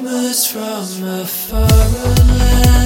Rumors from a foreign land.